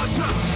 Shut up!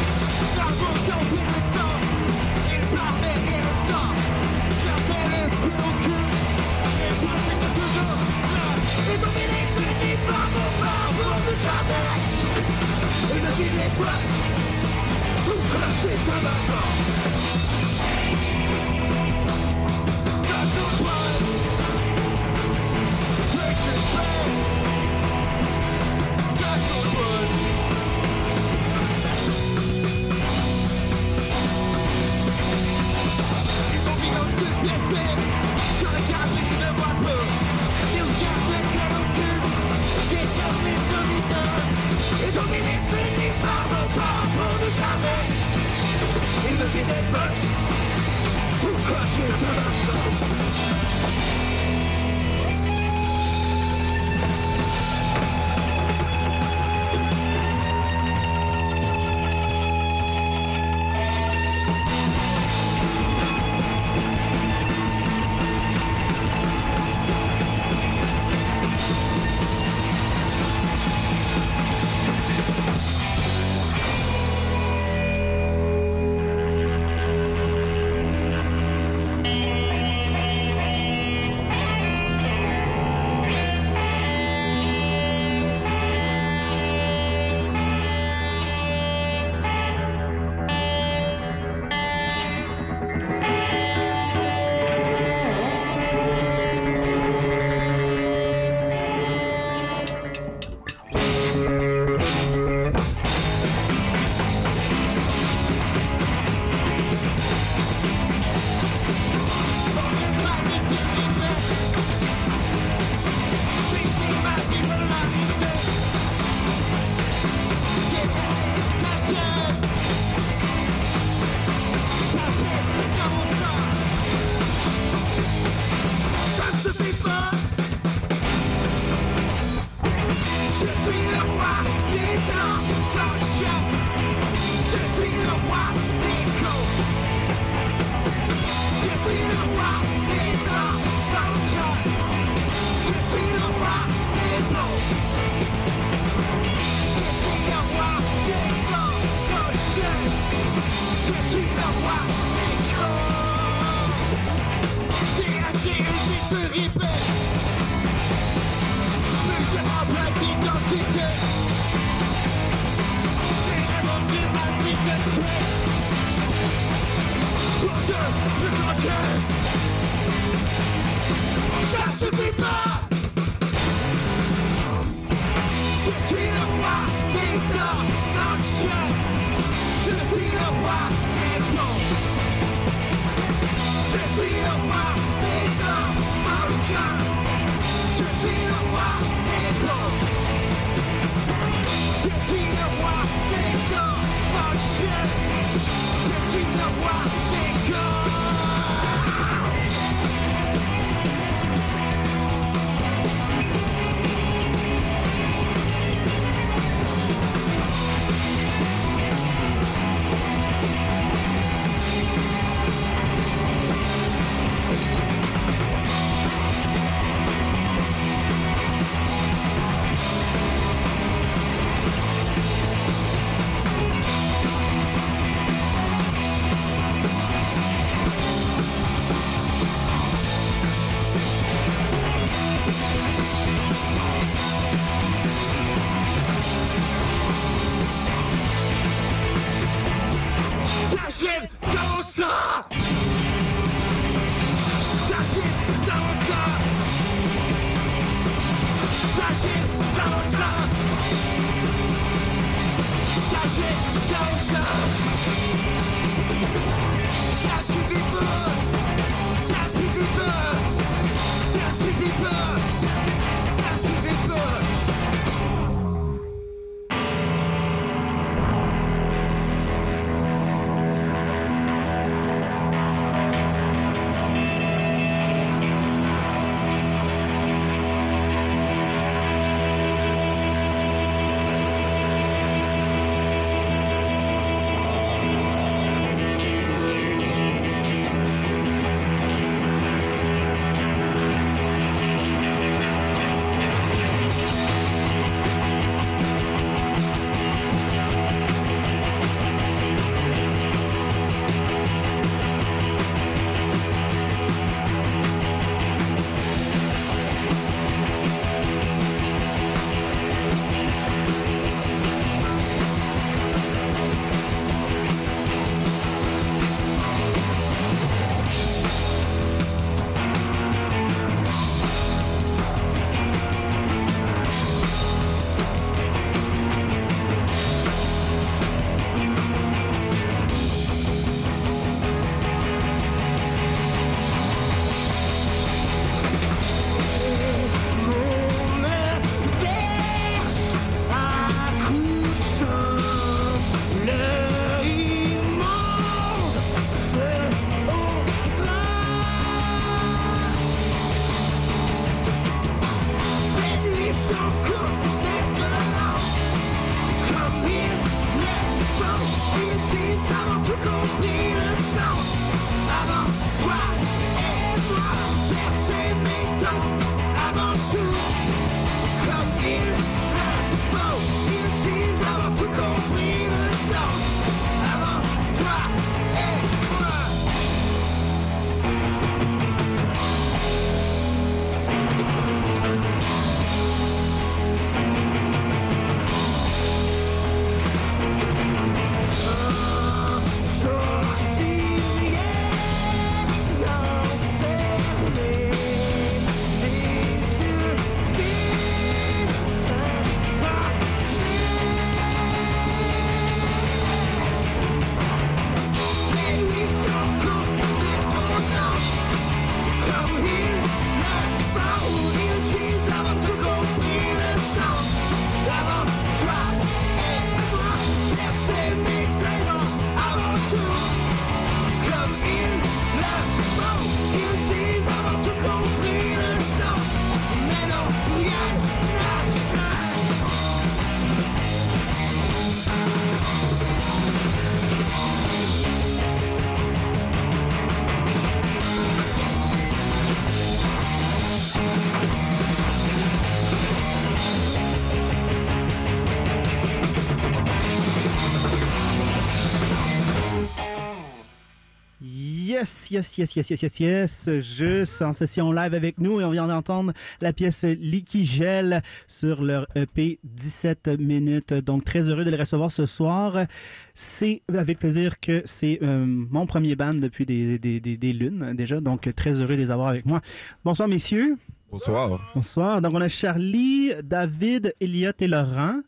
Yes, yes, yes, yes, yes, yes. Juste en session live avec nous et on vient d'entendre la pièce Leaky Gel sur leur EP 17 minutes. Donc très heureux de les recevoir ce soir. C'est avec plaisir que c'est euh, mon premier band depuis des, des, des, des lunes déjà. Donc très heureux de les avoir avec moi. Bonsoir messieurs. Bonsoir. Bonsoir. Donc, on a Charlie, David, Elliot et Laurent.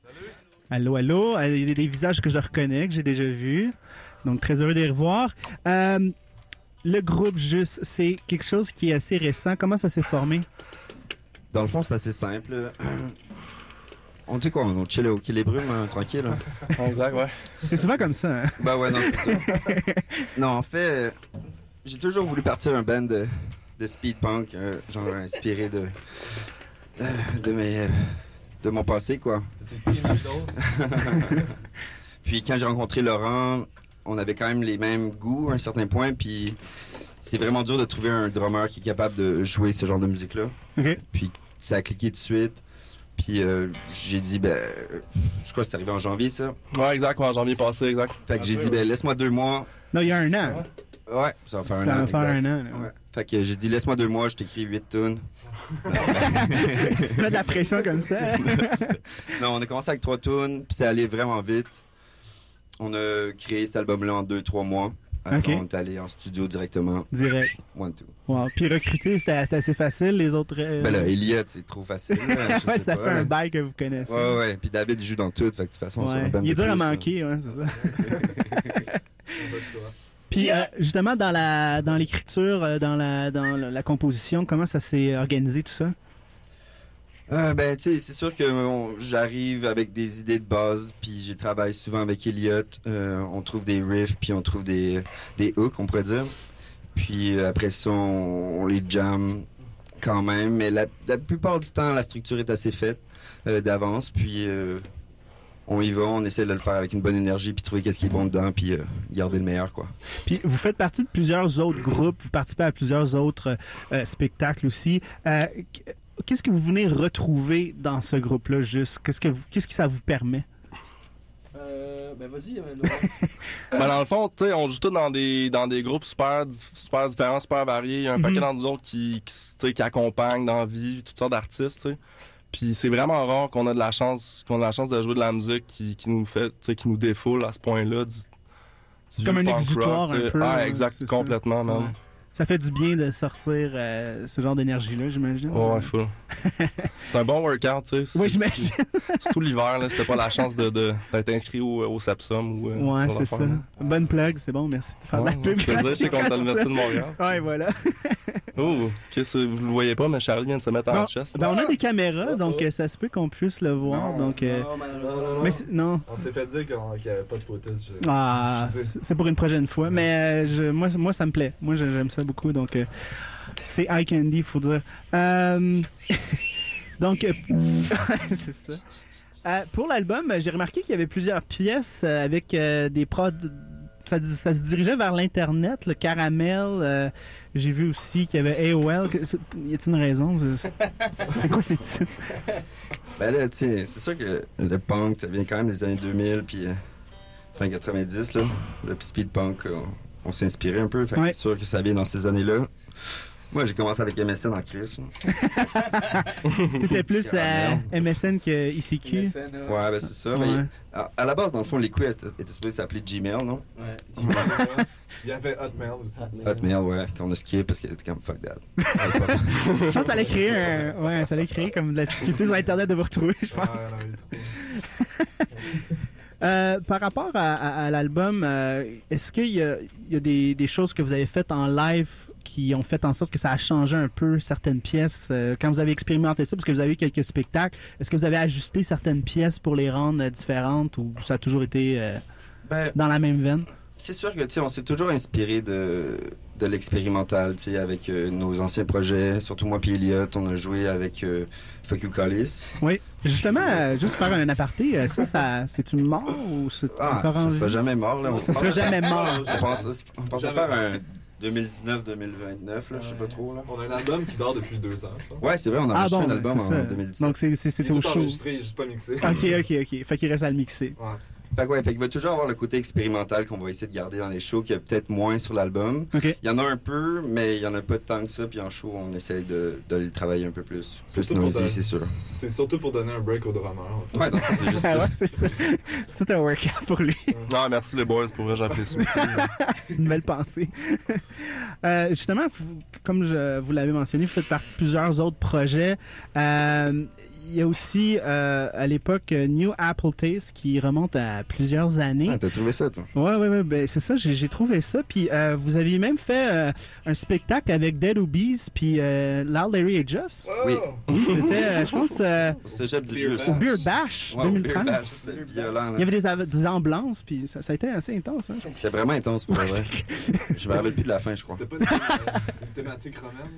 Allô, allô. Euh, Il y a des visages que je reconnais, que j'ai déjà vus. Donc, très heureux de les revoir. Euh, le groupe Juste, c'est quelque chose qui est assez récent. Comment ça s'est formé? Dans le fond, c'est assez simple. On dit quoi? On chill au les brumes, hein, tranquille? hein? Exact, ouais. C'est souvent comme ça. hein? Bah ouais, non, c'est ça. non, en fait, euh, j'ai toujours voulu partir un band de, de speed punk, euh, genre inspiré de, euh, de, mes, euh, de mon passé, quoi. puis quand j'ai rencontré Laurent, on avait quand même les mêmes goûts à un certain point, puis c'est vraiment dur de trouver un drummer qui est capable de jouer ce genre de musique-là. Puis ça a cliqué tout de suite. Puis euh, j'ai dit, ben, je crois que c'est arrivé en janvier, ça? Ouais, exact, en janvier passé, exact. Fait que j'ai dit, ben, laisse-moi deux mois. Non, il y a un an. Ouais, ça va faire Ça un an. va faire exact. un an. là. Ouais. Fait que j'ai dit, laisse-moi deux mois, je t'écris huit tunes. tu te mets de la pression comme ça. Non, on a commencé avec trois tunes, puis c'est allé vraiment vite. On a créé cet album-là en deux, trois mois. Après, Ok. on est allé en studio directement. Direct. One, two. Wow. Puis recruter, c'était assez facile. Les autres. euh, Ben là, Elliot, c'est trop facile. là, ouais, ça pas, fait un bail que vous connaissez. Ouais, ouais. Puis David, il joue dans tout. Fait que de toute façon, Ouais. Il est dur à manquer, ouais, c'est ça. Puis euh, justement dans la dans l'écriture, euh, dans la dans la composition, comment ça s'est organisé tout ça? Euh, ben, tu sais, c'est sûr que j'arrive avec des idées de base, puis j'ai travaillé souvent avec Elliot. Euh, on trouve des riffs, puis on trouve des, des hooks, on pourrait dire. Puis euh, après ça, on, les jam quand même. Mais la, la plupart du temps, la structure est assez faite d'avance. Puis on y va, on essaie de le faire avec une bonne énergie, puis trouver qu'est-ce qui est bon dedans, puis garder le meilleur, quoi. Puis vous faites partie de plusieurs autres groupes, vous participez à plusieurs autres spectacles aussi. Qu'est-ce que vous venez retrouver dans ce groupe-là juste? Qu'est-ce que vous- qu'est-ce que ça vous permet? Euh, ben vas-y, Ben, dans le fond, tu sais, on joue tous dans des, dans des groupes super, super différents, super variés. Il y a un Mhm. paquet d'entre nous autres qui, qui, tu sais, qui accompagnent dans la vie, toutes sortes d'artistes, tu sais. Puis c'est vraiment rare qu'on a de la chance, qu'on a la chance de jouer de la musique qui, qui nous fait, tu sais, qui nous défoule à ce point-là. du- du Comme un exutoire un peu, Ouais, ouais, exact, c'est ça. complètement, man. Ouais. Ça fait du bien de sortir euh, ce genre d'énergie-là, j'imagine. Ouais, ouais, full. c'est un bon workout, tu sais. Oui, C'est- j'imagine. c'est- Surtout l'hiver, là, si t'as pas la chance de, de- d'être inscrit au, au Sapsum ou. euh, Ouais, c'est ça. là. Bonne plug, c'est bon, merci de faire de Ouais, la pub. je te disais, je sais qu'on est à gratuite l'Université de Montréal. Ouais, voilà. Oh, qu'est-ce que vous le voyez pas, mais Charlie vient de se mettre en chest. ben, on a des caméras, donc euh, ça se peut qu'on puisse le voir. donc, euh, mais c'est- non. On s'est fait dire qu'il n'y avait pas de footage. Ah, c'est c'est pour une prochaine fois. Mais euh, je, moi, moi, ça me plaît. Moi, j'aime ça beaucoup. Donc, euh, c'est eye candy, faut dire. Euh, donc, euh, c'est ça. Pour l'album, j'ai remarqué qu'il y avait plusieurs pièces avec des prods. Ça, se dirigeait vers l'Internet, le caramel. j'ai vu aussi qu'il y avait AOL. Y a-t-il une raison? C'est- quoi ces titres? Ben là, sais, c'est sûr que le punk, ça vient quand même des années 2000, puis fin 90, là. Le speed punk, on s'est inspiré un peu, fait que Ouais. c'est sûr que ça vient dans ces années-là. Moi, j'ai commencé avec MSN en crise. T'étais plus à MSN que ICQ. MSN, euh, Ouais, ben c'est ça. Ouais. mais à, à la base, dans le fond, les quiz étaient, supposés s'appeler Gmail, non? Ouais. Il y avait Hotmail aussi. Hotmail, ouais, qu'on a skié parce qu'elle était comme fuck that. Je pense que ça allait créer un... ouais, ça allait créer comme de la difficulté sur Internet de vous retrouver, je pense. Euh, par rapport à, à- à l'album, euh, est-ce qu'il y a, il y a des, des choses que vous avez faites en live qui ont fait en sorte que ça a changé un peu certaines pièces? Euh, quand vous avez expérimenté ça, parce que vous avez eu quelques spectacles, est-ce que vous avez ajusté certaines pièces pour les rendre différentes ou ça a toujours été Ben, dans la même veine? c'est sûr que, tu sais, on s'est toujours inspiré de, de l'expérimental, tu sais, avec euh, nos anciens projets. Surtout moi puis Elliot, on a joué avec euh, Fuck You Callis. Oui. Justement, euh, juste faire un aparté, euh, ça, ça c'est une mort ou c'est Ah, encore en ça sera jamais mort, là. On Ça sera jamais mort. On pense, on pensait faire un 2019-2029, là, je sais pas trop, là. On a un album qui dort depuis deux ans, je pense. Ouais, c'est vrai, on a Ah enregistré bon, un album en ça. 2017. Donc c'est c'est- c'est Il est au show. juste pas mixé. Ok, ok, ok. Fait qu'il reste à le mixer. Ouais. Fait que ouais, fait qu'il va toujours avoir le côté expérimental qu'on va essayer de garder dans les shows, qu'il y a peut-être moins sur l'album. Il y en a un peu, mais il y en a pas tant que ça. Puis en show, on essaye de, de le travailler un peu plus. Plus Surtout noisy, c'est sûr. C'est surtout pour donner un break au drummer. en fait. Ouais, c'est juste Ah ça. ouais, c'est ça. C'est tout un workout pour lui. Ah, merci les boys, pour vrai, j'apprécie. C'est une belle pensée. Euh, justement, vous- comme je, vous l'avez mentionné, vous faites partie de plusieurs autres projets. Euh, il y a aussi, euh, à l'époque, New Apple Taste qui remonte à plusieurs années. Ah, t'as trouvé ça, toi? Ouais, ouais, ouais, ben c'est ça, j'ai j'ai trouvé ça. Puis euh, vous aviez même fait euh, un spectacle avec Dead Obies puis euh, Loud Larry et Just. Oui. Oui, c'était, euh, je pense, euh, Au cégep du Beer. Bash. au Beer Bash Ouais, au Beer 2013. Bash, C'était violent. Il y avait des, av- des ambulances, puis ça, ça a été assez intense. Hein? C'était vraiment intense pour vrai. Je me rappelle plus de la fin, je crois. C'était pas une, une thématique romaine?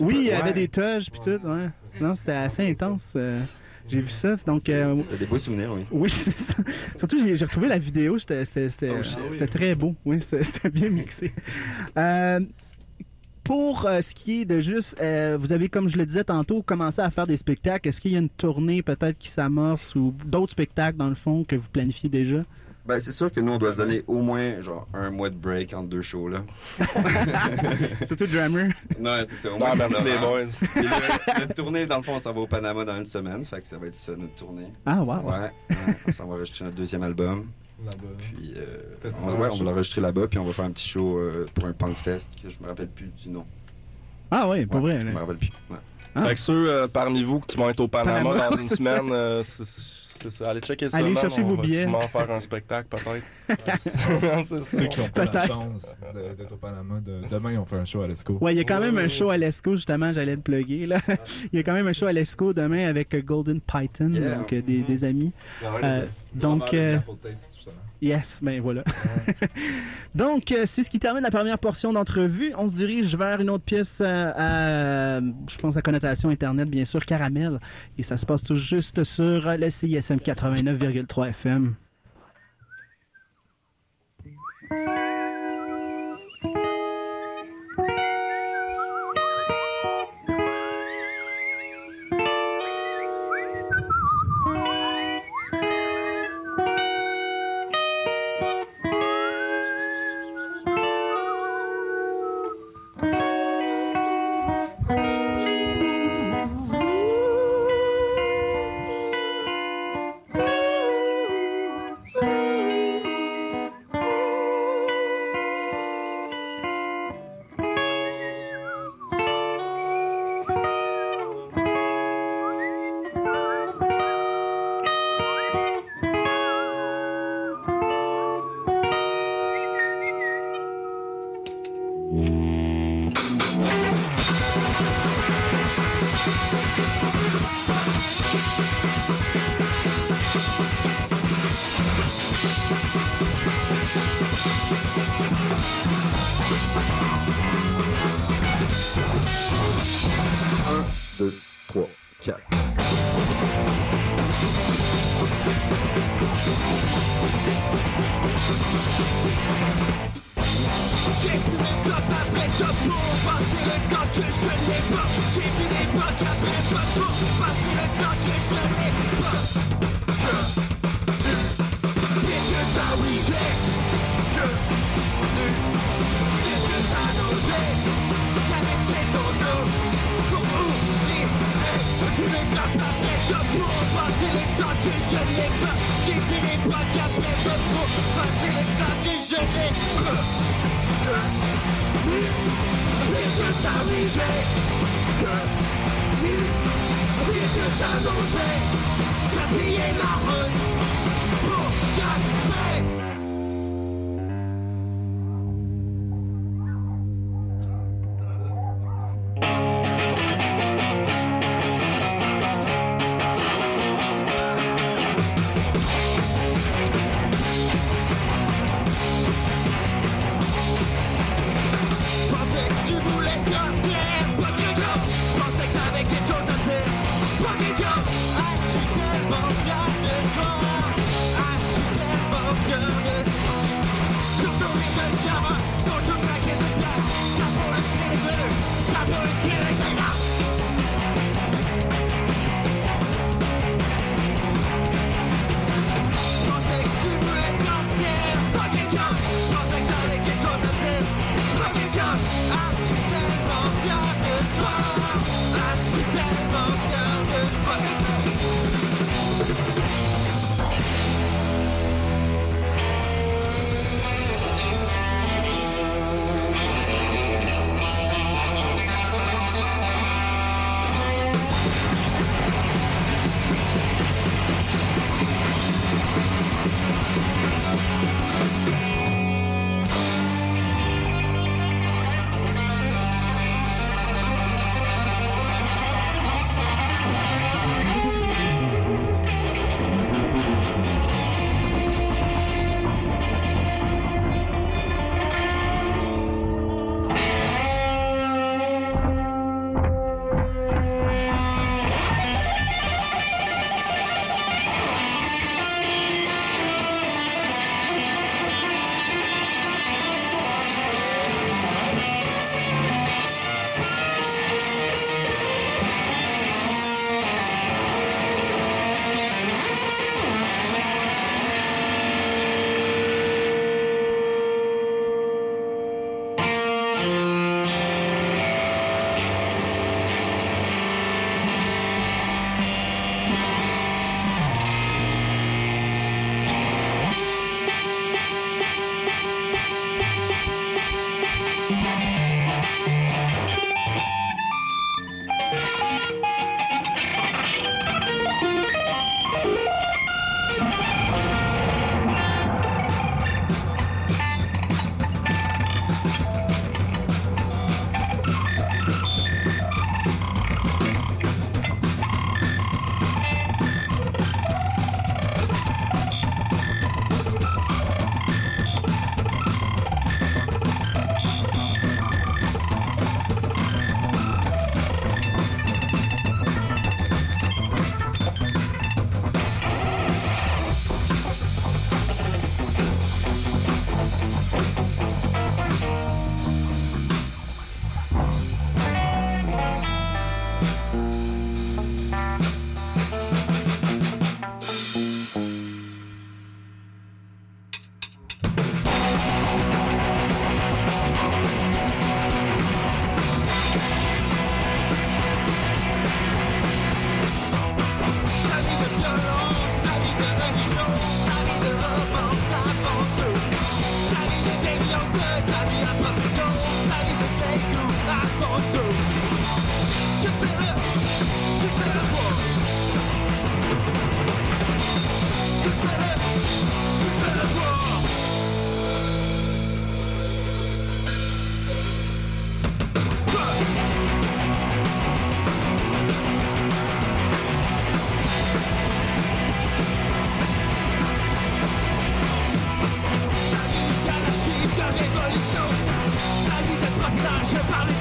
Oui, il y avait des toges, puis tout. Ouais. Non, c'était assez intense. euh, j'ai vu ça. Donc, euh, C'était des beaux souvenirs, oui. oui, c'est ça. Surtout, j'ai retrouvé la vidéo. C'était Oh, très beau. Oui, c'est- c'était bien mixé. Euh, pour euh, ce qui est de juste, euh, vous avez, comme je le disais tantôt, commencé à faire des spectacles. Est-ce qu'il y a une tournée peut-être qui s'amorce ou d'autres spectacles, dans le fond, que vous planifiez déjà? Ben, c'est sûr que nous, on doit se donner au moins, genre, un mois de break entre deux shows, là. Surtout drummer. Non, c'est ça. Au Ah, moins merci un les boys. Puis le- Notre tournée, dans le fond, on s'en va au Panama dans une semaine. Fait que ça va être ça, notre tournée. Ah, wow. Ouais. ouais. On s'en va enregistrer notre deuxième album. Là-bas. Puis, euh, on, ouais, on va l'enregistrer là-bas. Puis, on va faire un petit show euh, pour un punk fest que je me rappelle plus du nom. Ah, oui, pas Ouais, vrai. Je me rappelle plus. Ouais. Ah. Fait que ceux euh, parmi vous qui vont être au Panama, Panama, dans ouais, une semaine, euh, c'est c'est ça. Allez checker ça. Allez man. chercher on vos va billets. sûrement faire un spectacle, peut-être. C'est Ceux qui n'ont pas la Peut-être. chance d'être au Panama, de- demain, on fait un show à l'ESCO. Ouais, il y a quand Ouais, même un show à l'ESCO, justement, j'allais le plugger. Là. Il y a quand même un show à l'ESCO demain avec euh, Golden Python, Yeah. donc euh, des, des amis. Euh, donc, euh, Apple Taste, justement. Yes, ben voilà. donc, euh, c'est ce qui termine la première portion d'entrevue. On se dirige vers une autre pièce euh, à, je pense, à connotation Internet, bien sûr, Caramel. Et ça se passe tout juste sur le CISM 89,3 FM.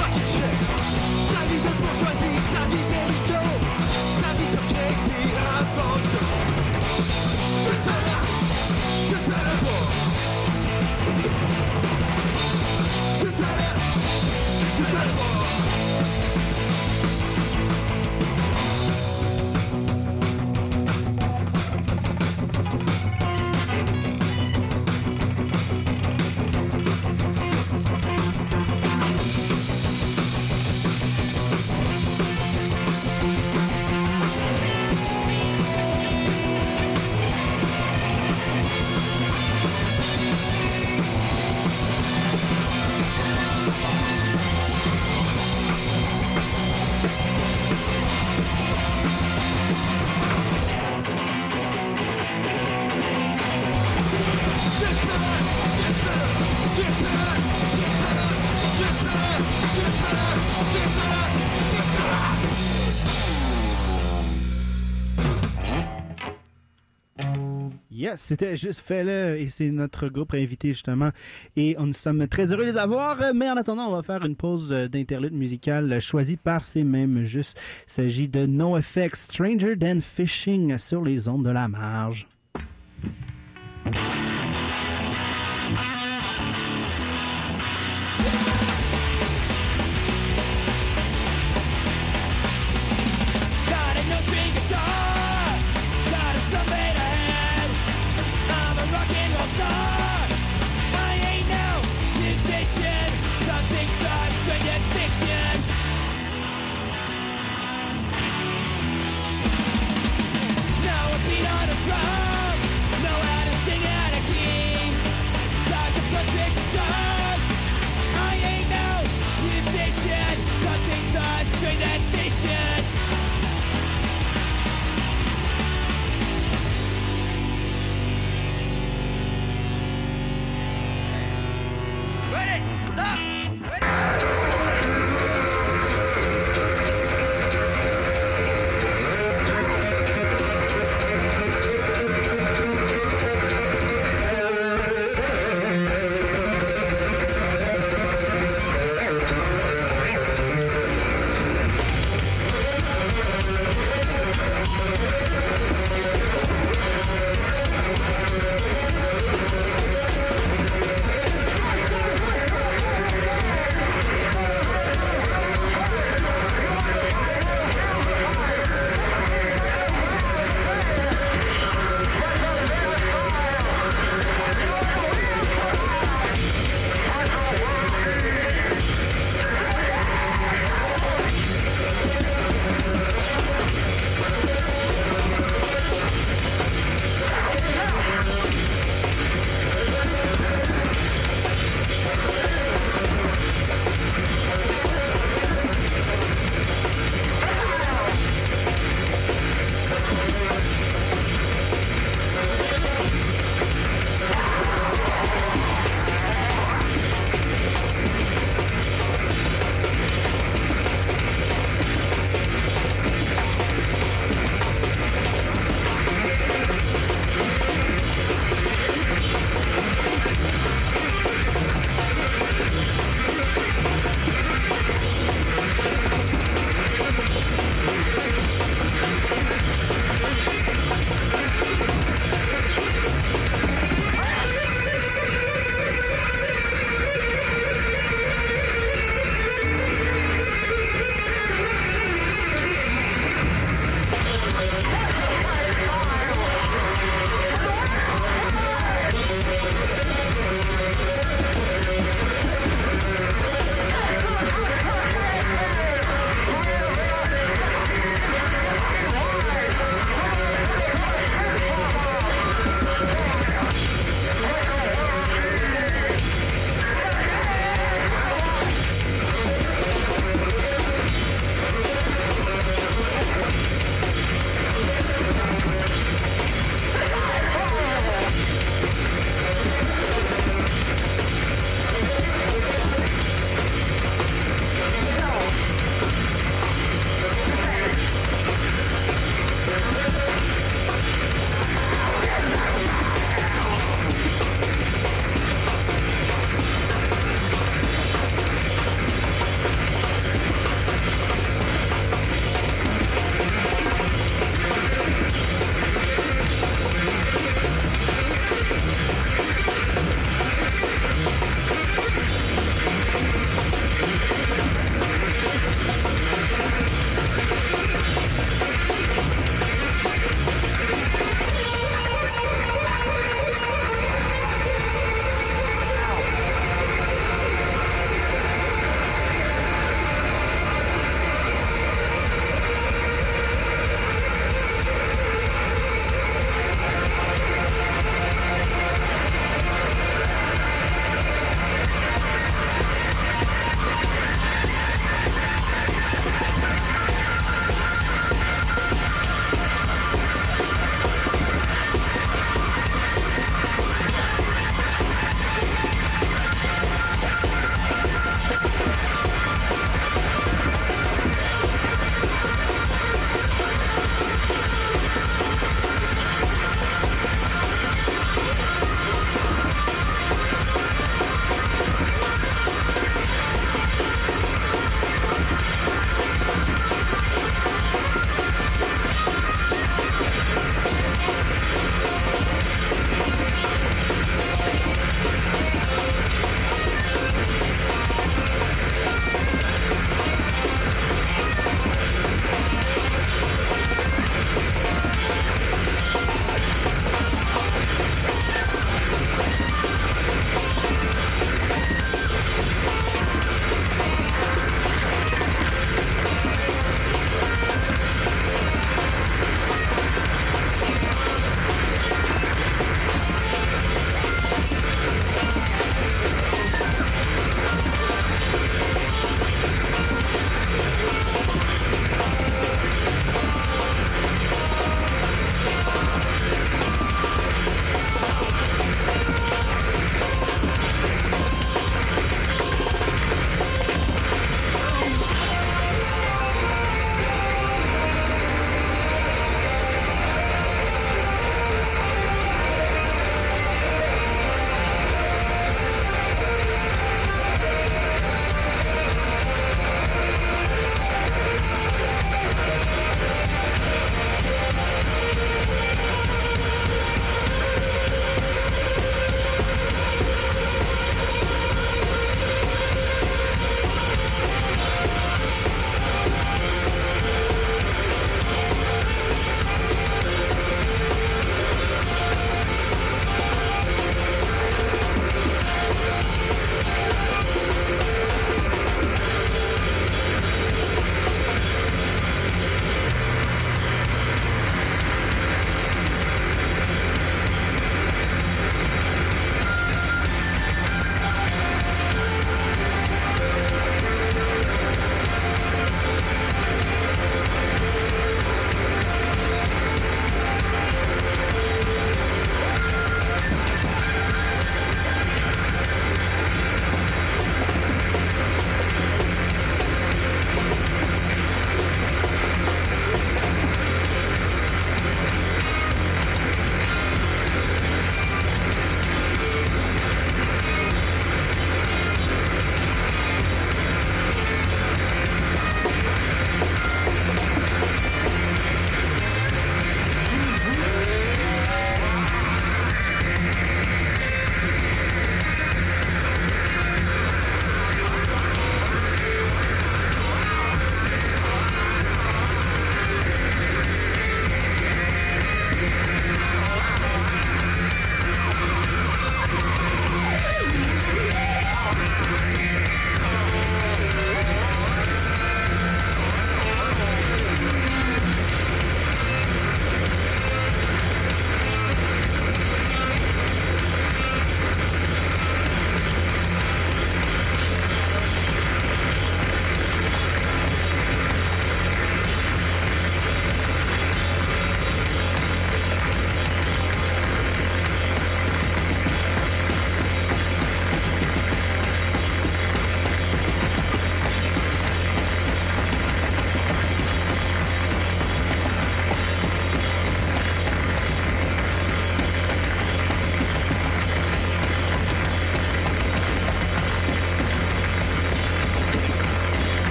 Fucking shit. C'était juste fait-le et c'est notre groupe invité justement. Et nous sommes très heureux de les avoir. Mais en attendant, on va faire une pause euh, d'interlude musicale euh, choisie par ces mêmes justes. Il s'agit de No Effects Stranger Than Fishing sur les ondes de la marge.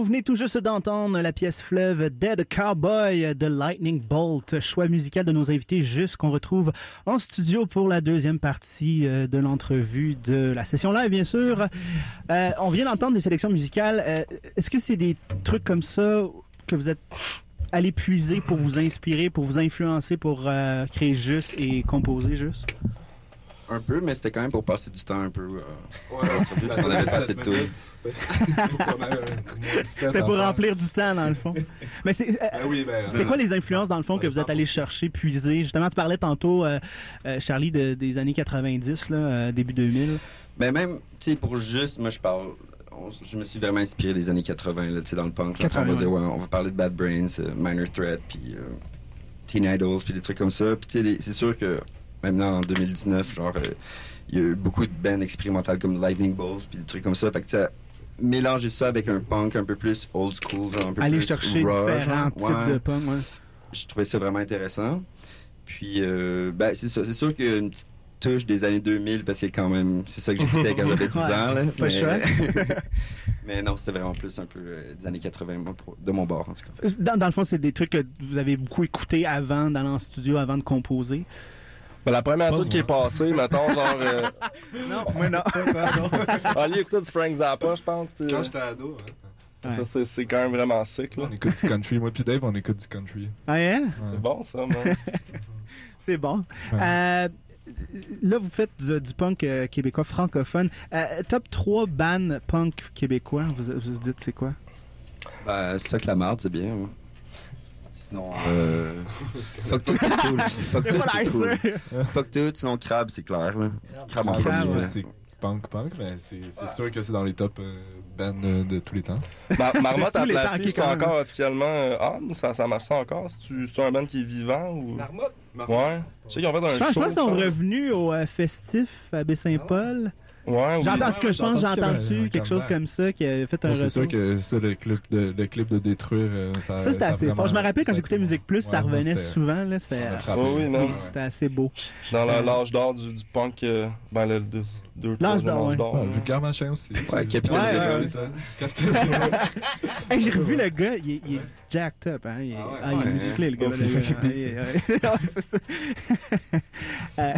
Vous venez tout juste d'entendre la pièce fleuve Dead Cowboy de Lightning Bolt, choix musical de nos invités juste qu'on retrouve en studio pour la deuxième partie euh, de l'entrevue de la session live, bien sûr. Euh, on vient d'entendre des sélections musicales. Euh, Est-ce que c'est des trucs comme ça que vous êtes allé puiser pour vous inspirer, pour vous influencer, pour créer juste et composer juste? Un peu, mais c'était quand même pour passer du temps un peu. euh, Ouais, parce qu'on avait passé de tout. C'était pour remplir du temps, dans le fond. Mais c'est... euh, Ben oui, ben. C'est quoi les influences, dans le fond, que vous êtes allé chercher, puiser? Justement, tu parlais tantôt, euh, euh, Charlie, de- des années 90, là, euh, début 2000. Mais même, tu sais, pour juste, moi je parle. je me suis vraiment inspiré des années 80, là, tu sais, dans le punk. là. 80, on va dire, ouais. on va parler de Bad Brains, euh, Minor Threat, puis euh, Teen Idols, puis des trucs comme ça. Puis tu sais, des- c'est sûr que maintenant en 2019, genre, euh, il y a eu beaucoup de bands expérimentales comme Lightning Bolt, puis des trucs comme ça. Fait que mélanger ça avec un punk un peu plus old school, genre un peu Aller plus chercher raw, différents types Ouais de punk, ouais. je trouvais ça vraiment intéressant. Puis, euh, ben, c'est. C'est sûr qu'il y a une petite touche des années 2000 parce que quand même, c'est ça que j'écoutais quand j'avais 10 Ouais, ans. Là. pas choix. mais non, c'était vraiment plus un peu euh, des années 80 moi, pour- de mon bord, en tout cas. Dans, dans le fond, c'est des trucs que vous avez beaucoup écoutés avant d'aller en studio, avant de composer. Ben, la première toute qui est passée, mettons, genre. Euh, Non, moi non. Ali écoutait du Frank Zappa, je pense. Puis, Quand euh, j'étais ado, hein. Ouais. ça, c'est- quand même vraiment sick, là. on écoute du country. Moi puis Dave, on écoute du country. Ah, hein? Ouais. C'est bon, ça. C'est bon. Ouais. Euh, là, vous faites du, du punk euh, québécois francophone. Euh, top 3 bands punk québécois, vous, vous dites c'est quoi? Ben, ça que la marde, c'est bien. hein. Sinon, euh, fuck tout, c'est cool. Fuck tout, c'est cool. Fuck tout, sinon crabe, c'est clair. Là. Crabe en premier. c'est punk punk, mais c'est sûr que c'est dans les top euh, bands euh, de tous les temps. Mar- Marmotte Tous les temps Aplati, qui, c'est encore officiellement on? Ça, ça marche ça encore? C'est un band qui est vivant ou? Marmotte? Ouais. Je sais qu'ils ont fait un Je pense, je show, pense qu'ils sont revenus au festif à Baie-Saint-Paul. Ouais, oui. J'ai entendu que je Ouais, pense j'ai j'ai entendu quelque chose comme ça qui a fait un Bon, c'est sûr retour. que ça, le clip de, le clip de détruire, euh, ça. Ça, c'était assez fort. Je me rappelle quand j'écécoutais Musique Plus, ça Ouais, revenait souvent. Là, c'était, assez beau. Dans la- l'âge d'or du, du punk, euh, ben, le deux, L'âge troisième d'or, ouais. Ouais, vulgaire machin aussi. Ouais, Capitaine Ouais, ouais, j'ai revu le gars, il est, il est jacked up. Hein? Il, est, Ah ouais. ah, il est Ouais. musclé, le gars. Oh, le gars. Ouais, ouais. Ouais, c'est ça. Euh,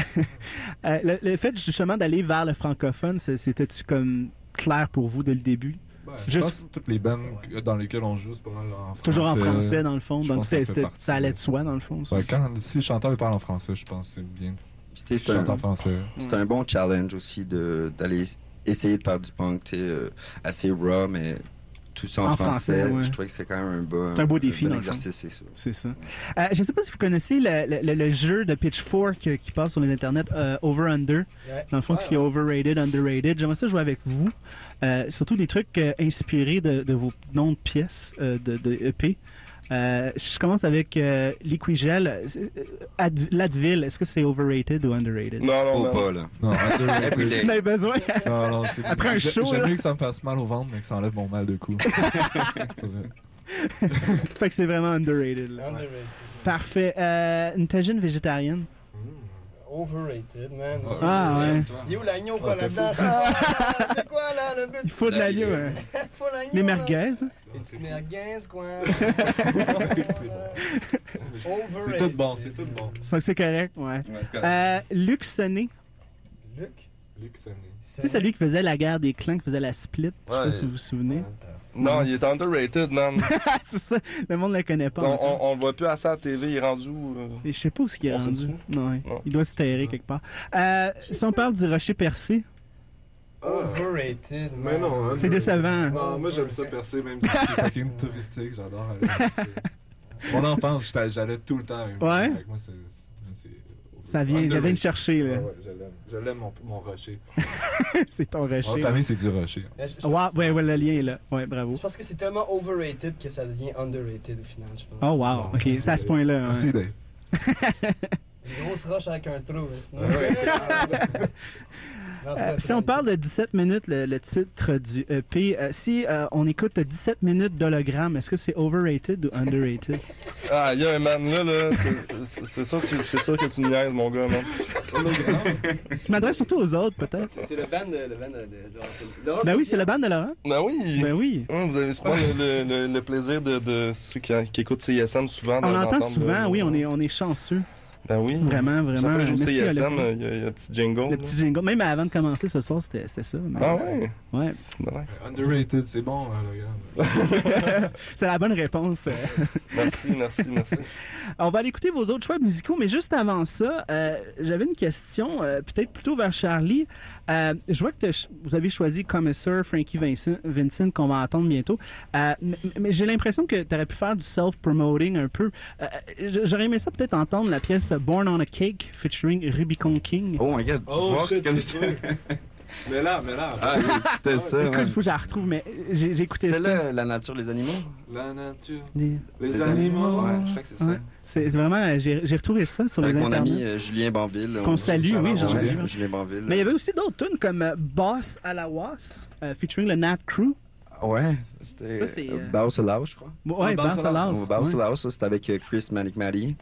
euh, le, le fait justement d'aller vers le francophone, c'était-tu comme clair pour vous dès le début? Ouais, Juste- Je pense que toutes les bands dans lesquelles on joue, c'est pas mal en français. Toujours en français, dans le fond. je Donc, ça ça allait ouais. de soi, dans le fond. ça. Ouais, quand, si le chanteur parle en français, je pense que c'est bien. C'est en un, c'est bon challenge aussi de- d'aller essayer de faire du punk, euh, assez raw, mais tout ça en, En français, ouais. Je trouvais que c'était quand même un beau, C'est un beau défi, bon exercice, c'est ça. C'est ça. Euh, je ne sais pas si vous connaissez le, le- le- le jeu de Pitchfork euh, qui passe sur les internets, euh, Over Under. Dans le fond, ce qui est overrated, underrated. J'aimerais ça jouer avec vous. Euh, surtout des trucs euh, inspirés de, de vos noms de pièces euh, de, de EP. Euh, je commence avec euh, Liquigel. C'est- euh, Ad- L'Advil, est-ce que c'est overrated ou underrated? Non, non, Oh, non. pas, là. Non, Everyday. Vous en avez besoin? non, non, Après un show. J'aime mieux que ça me fasse mal au ventre, mais que ça enlève mon mal de cou. C'est vrai. fait que c'est vraiment underrated. là. Underrated. Parfait. Euh, une tagine végétarienne? Overrated, man. Ah, ouais. Il est où l'agneau, quoi, là-dedans? C'est quoi, c'est quoi, là, le Il but? faut de l'agneau. hein. Faut l'agneau, Les merguez. Les petites merguez, quoi. C'est tout bon, c'est tout bon. Ça, c'est correct, ouais. Euh, Luc Sonné. Luc? Luc Sonné. Tu sais, celui qui faisait la guerre des clans, qui faisait la split. Je sais pas si vous vous souvenez. Non, il est underrated, man. c'est ça. Le monde ne le connaît pas. on, on, on le voit plus assez à la TV, il est rendu où? euh? Et je sais pas où qu'il est On rendu. Non, ouais. Non. Il doit se terrer quelque part. Euh, si on parle du rocher percé, Overrated, Mais non, hein, c'est décevant. Non, moi j'aime ça percer même si C'est fucking touristique, j'adore aller Mon enfance, j'étais- j'allais tout le temps. Ouais? Fait que moi, c'est- Ça vient, ça vient de chercher, Ouais, là. ouais, je l'aime. Je l'aime, mon, mon rocher. c'est ton Mon rocher. famille, c'est du rocher. Mais je- je- Ouais, ouais, ouais, le lien est là. Ouais, bravo. Je pense que c'est tellement overrated que ça devient underrated au final, je pense. Oh, wow. Ok, c'est à ce point-là. hein. Merci, Dave. Une grosse roche avec un trou, sinon. Euh, si on parle de 17 minutes, le, le titre du EP, euh, si euh, on écoute 17 minutes d'hologramme, est-ce que c'est overrated ou underrated? Ah, yeah, man, là, là, c'est- sûr, que tu- c'est sûr que tu me niaises, mon gars, man. Je m'adresse surtout aux autres, peut-être. C'est le band de. Le band de, de, de- Laurent Ben oui, c'est le band de Laurent. Ben oui! Ben oui. Hum, vous avez souvent le, le- le- le plaisir de, de ceux qui, qui écoutent CSN souvent. On l'entend souvent, oui, on est, on est chanceux. Ben oui. Vraiment, Chaque vraiment. fois que je joue il y, a- il y a un petit jingle. Le petit jingle. Même avant de commencer ce soir, c'était c'était ça. Ah ouais? Ouais. Underrated, c'est bon, hein. C'est la bonne réponse. Merci, merci, merci. On va aller écouter vos autres choix musicaux, mais juste avant ça, euh, j'avais une question, euh, peut-être plutôt vers Charlie. Euh, je vois que vous avez choisi Commissar, Frankie Vincent, Vincent qu'on va entendre bientôt. Mais mais j'ai l'impression que tu aurais pu faire du self-promoting un peu. J'aurais aimé ça peut-être entendre la pièce Born on a Cake featuring Rubicon King. Oh my god. Oh, Voir tu connais c'est ça. Mais là, mais là. Ah, c'était ça. Écoute, il faut que je la retrouve, mais j'ai écouté C'est ça. là, la nature, les animaux? La nature. Des- Les, Les animaux. Ouais, je crois que c'est ça. Ouais. C'est c'est vraiment, j'ai retrouvé ça sur Avec les mon internets. ami euh, Julien Banville. Qu'on On- salue, oui. Julien Banville. Mais il y avait aussi d'autres tunes comme Boss à la Was, euh, featuring le Nat Crew. Ouais, c'était. Ça, c'est, euh, Laos, je crois. Ouais, Boss Boss à à la la Oh, Was. Baus ouais. Laos, ça, c'était avec euh, Chris Manic Matty.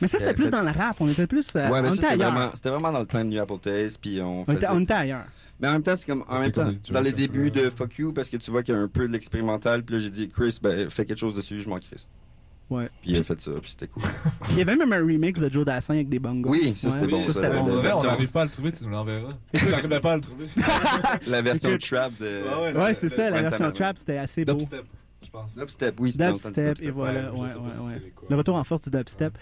Mais ça, c'était Euh, plus fait- dans le rap. On était plus. euh, Ouais, mais c'était ailleurs. vraiment, c'était vraiment dans le temps de New Apple Taste, puis on On faisait... était, on était ailleurs. Mais en même temps, c'est comme, en même temps, dans les débuts de euh. Fuck You, parce que tu vois qu'il y a un peu de l'expérimental, puis là, j'ai dit, Chris, ben, fais quelque chose dessus, je m'en crisse. Ouais. Puis il a fait ça, puis c'était cool. Il y avait même un remix de Joe Dassin avec des bongos. Oui, ça, c'était Ouais, bon, Ça, bon. on n'arrive pas à le trouver, tu nous l'enverras. J'arrivais pas à le trouver. La version trap de... Ouais, Ouais, c'est ça, la version trap, c'était assez beau. Dubstep, je pense. Dubstep, oui, Dubstep, et voilà. Ouais, Ouais, ouais. Le retour en force du dubstep.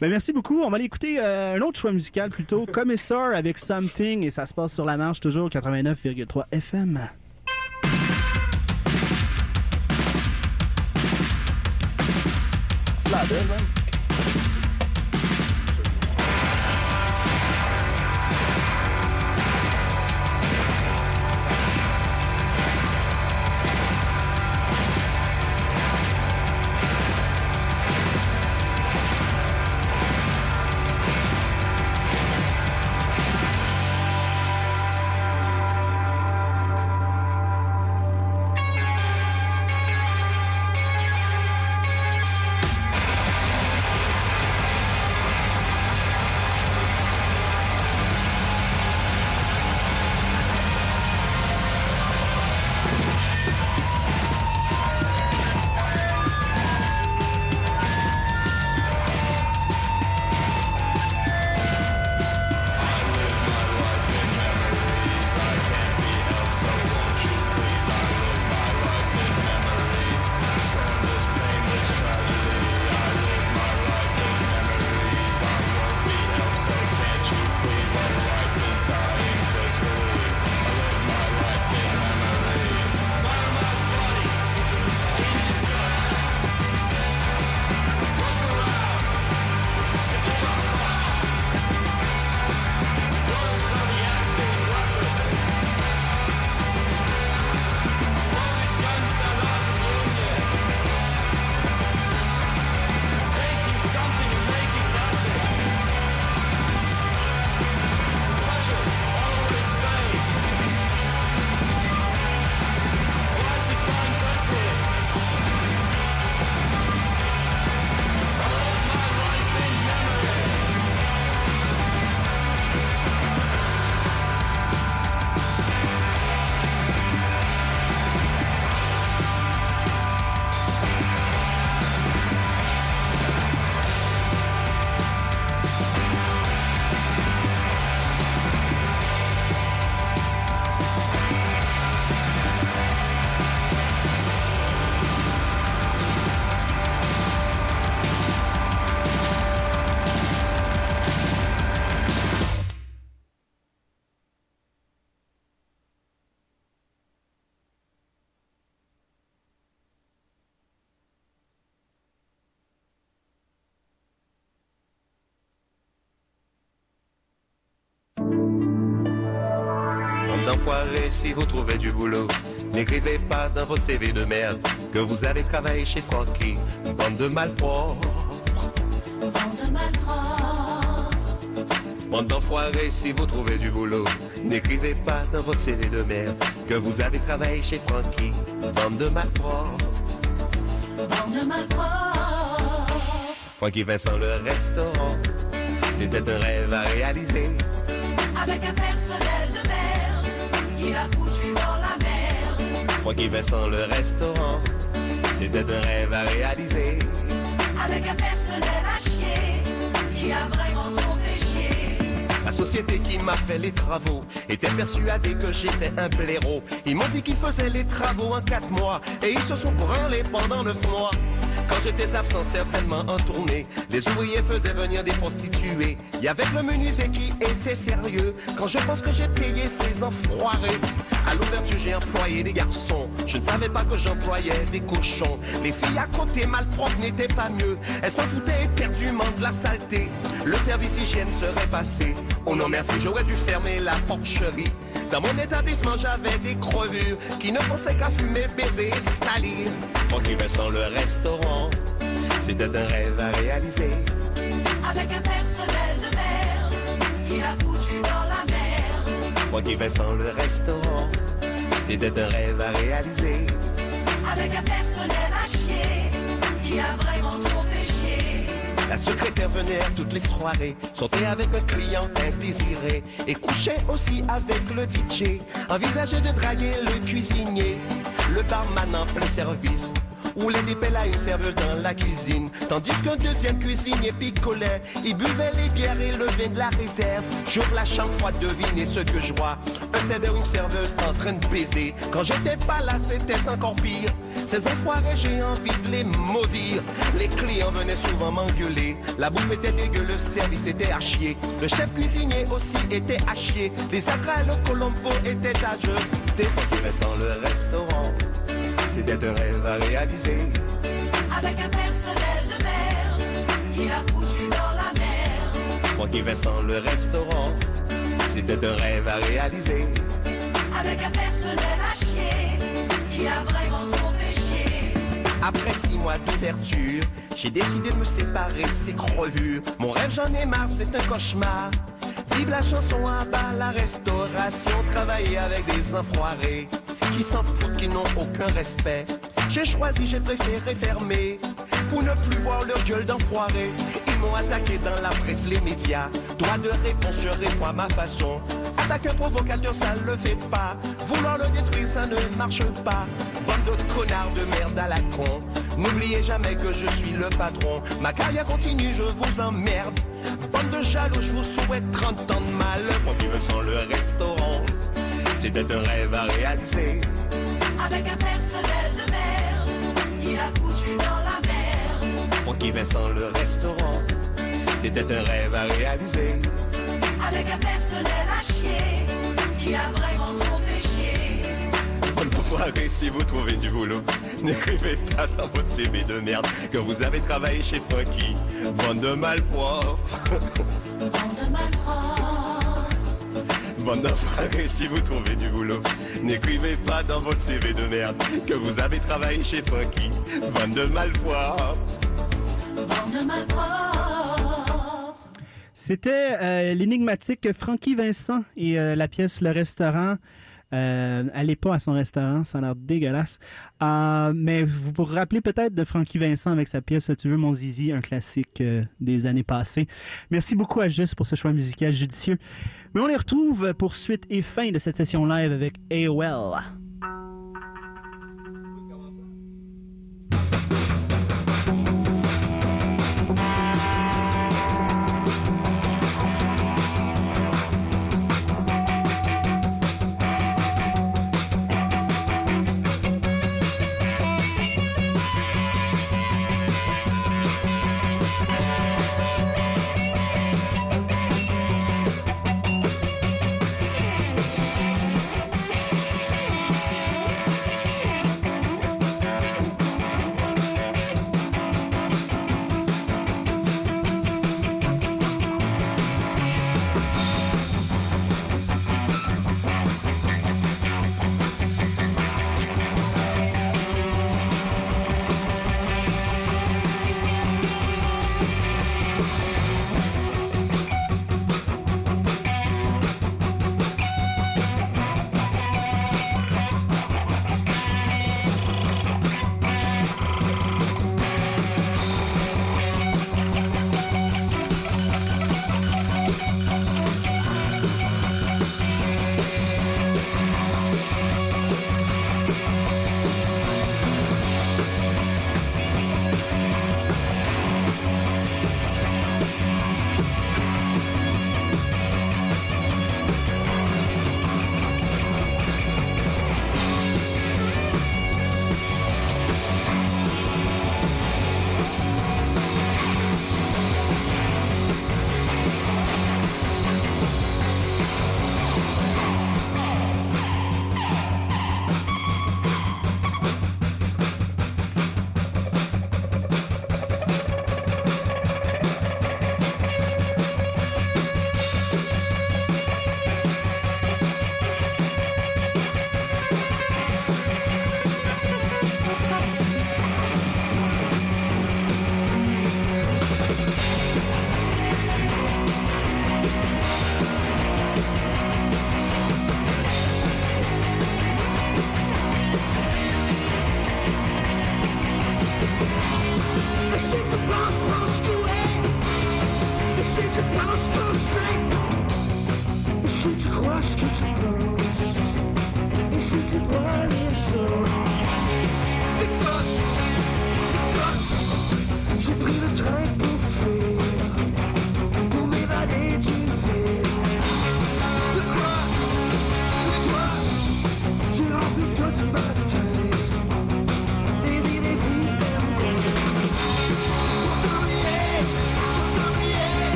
Ben, merci beaucoup. On va aller écouter euh, un autre choix musical plutôt. Commissar avec Something et ça se passe sur la marche toujours 89,3 FM. Bande si vous trouvez du boulot, n'écrivez pas dans votre CV de merde que vous avez travaillé chez Frankie. Bande de malpropres. Bande d'enfoirés, si vous trouvez du boulot, n'écrivez pas dans votre série de merde que vous avez travaillé chez Frankie. Bande de malpropres. Frankie Vincent, le restaurant, c'était un rêve à réaliser. Avec un personnel de merde, il a foutu dans la Vincent, le restaurant, c'était un rêve à réaliser. Avec un personnel à chier, qui a vraiment trop fait chier. La société qui m'a fait les travaux était persuadée que j'étais un blaireau. Ils m'ont dit qu'ils faisaient les travaux en quatre mois et ils se sont branlés pendant neuf mois. Quand j'étais absent certainement en tournée, les ouvriers faisaient venir des prostituées. Il y le menuisier qui était sérieux. Quand je pense que j'ai payé ces enfoirés. À l'ouverture, j'ai employé des garçons. Je ne savais pas que j'employais des cochons. Les filles à côté malpropres n'étaient pas mieux. Elles s'en foutaient éperdument de la saleté. Le service hygiène serait passé. Oh non merci, j'aurais dû fermer la porcherie. Dans mon établissement, j'avais des crevures qui ne pensaient qu'à fumer, baiser et salir. Francky Vincent, le restaurant, c'était un rêve à réaliser. Avec un personnel de merde, il a foutu dans la merde. Francky Vincent, le restaurant, c'était un rêve à réaliser. Avec un personnel à chier, qui a vraiment trop fait chier. La secrétaire venait toutes les soirées, sortait avec un client indésiré et couchait aussi avec le DJ. Envisageait de draguer le cuisinier, le barman en plein service. Roulait des pelles à une serveuse dans la cuisine. Tandis qu'un deuxième cuisinier picolait Il buvait les bières et le vin de la réserve. J'ouvre la chambre froide, devinez ce que je vois Un serveur, une serveuse en train de baiser. Quand j'étais pas là, c'était encore pire. Ces enfoirés, j'ai envie de les maudire. Les clients venaient souvent m'engueuler. La bouffe était dégueu, le service était à chier. Le chef cuisinier aussi était à chier. Les acras, le colombo étaient à jeu. Des fois restent dans le restaurant c'était un rêve à réaliser. Avec un personnel de merde, il a foutu dans la merde. Francky Vincent, le restaurant, c'était un rêve à réaliser. Avec un personnel à chier, qui a vraiment trop fait chier. Après six mois d'ouverture, j'ai décidé de me séparer de ces crevures. Mon rêve, j'en ai marre, c'est un cauchemar. Vive la chanson à bas la restauration, travailler avec des enfoirés qui s'en foutent, qui n'ont aucun respect. J'ai choisi, j'ai préféré fermer pour ne plus voir leur gueule d'enfoiré. Ils m'ont attaqué dans la presse, les médias. Droit de réponse, je réponds à ma façon. Attaquer un provocateur, ça le fait pas. Vouloir le détruire, ça ne marche pas. Bande de connards de merde à la con. N'oubliez jamais que je suis le patron. Ma carrière continue, je vous emmerde. Bande de jaloux, je vous souhaite 30 ans de malheur. Me sens le restaurant, c'était un rêve à réaliser. Avec un personnel de merde, il a foutu dans la merde. Francky Vincent, le restaurant, c'était un rêve à réaliser. Avec un personnel à chier, qui a vraiment trop fait chier. Bonne soirée si vous trouvez du boulot. N'écrivez pas dans votre CV de merde que vous avez travaillé chez Francky. Bande de malpropres. Bande de malpropres. Bande d'enfoirés si vous trouvez du boulot. N'écrivez pas dans votre CV de merde que vous avez travaillé chez Frankie. Bande de malpropres. Bande de. C'était euh, l'énigmatique Frankie Vincent et euh, la pièce Le Restaurant. Euh, allez pas à son restaurant, ça a l'air dégueulasse. Euh, mais vous vous rappelez peut-être de Frankie Vincent avec sa pièce Tu veux mon zizi, un classique euh, des années passées. Merci beaucoup à Juste pour ce choix musical judicieux. Mais on les retrouve pour suite et fin de cette session live avec AOL.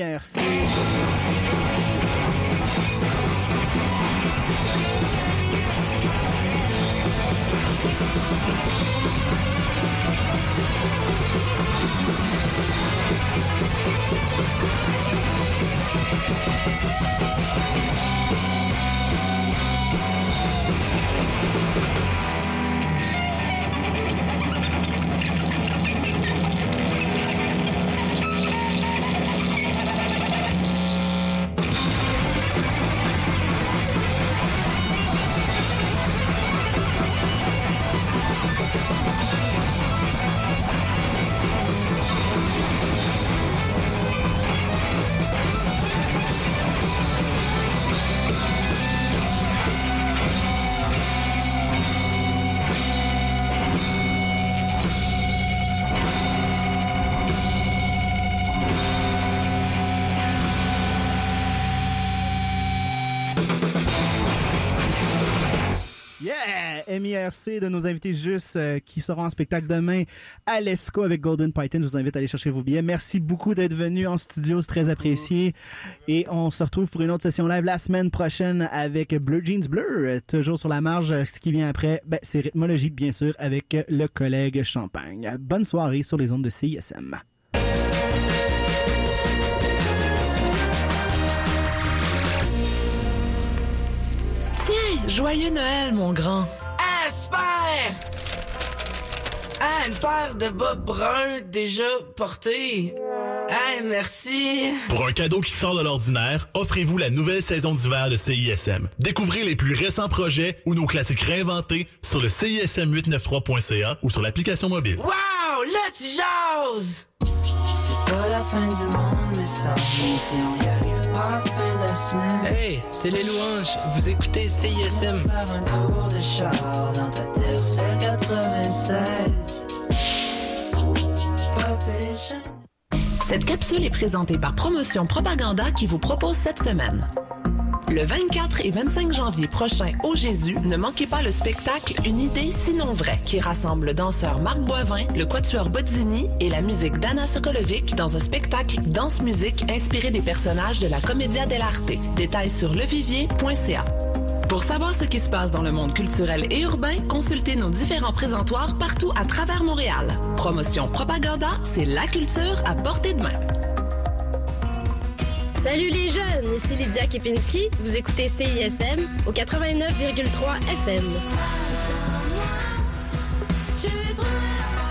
MIRC. Yeah! MIRC de nos invités juste euh, qui seront en spectacle demain à l'ESCO avec Golden Python. Je vous invite à aller chercher vos billets. Merci beaucoup d'être venu en studio, c'est très apprécié. Et on se retrouve pour une autre session live la semaine prochaine avec Bleu Jeans Bleu. Toujours sur la marge, ce qui vient après, ben, c'est rythmologie, bien sûr, avec le collègue Champagne. Bonne soirée sur les ondes de CISM. Joyeux Noël, mon grand. Super! Ah, une paire de bas bruns déjà portés. Ah, merci. Pour un cadeau qui sort de l'ordinaire, offrez-vous la nouvelle saison d'hiver de CISM. Découvrez les plus récents projets ou nos classiques réinventés sur le CISM893.ca ou sur l'application mobile. Wow, là, tu jases! C'est pas la fin du monde, mais ça, si on y arrive Hey, c'est les louanges. Vous écoutez CISM. Faire un tour de char dans ta terre, c'est 96. Population. Cette capsule est présentée par Promotion Propaganda qui vous propose cette semaine. Le 24 et 25 janvier prochain au Jésus, ne manquez pas le spectacle Une idée sinon vraie qui rassemble le danseur Marc Boivin, le quatuor Bozzini et la musique d'Anna Sokolovic dans un spectacle danse-musique inspiré des personnages de la Commedia dell'arte. Détails sur levivier.ca. Pour savoir ce qui se passe dans le monde culturel et urbain, consultez nos différents présentoirs partout à travers Montréal. Promotion Propaganda, c'est la culture à portée de main. Salut les jeunes, ici Lydia Kepinski. Vous écoutez CISM au 89,3 FM.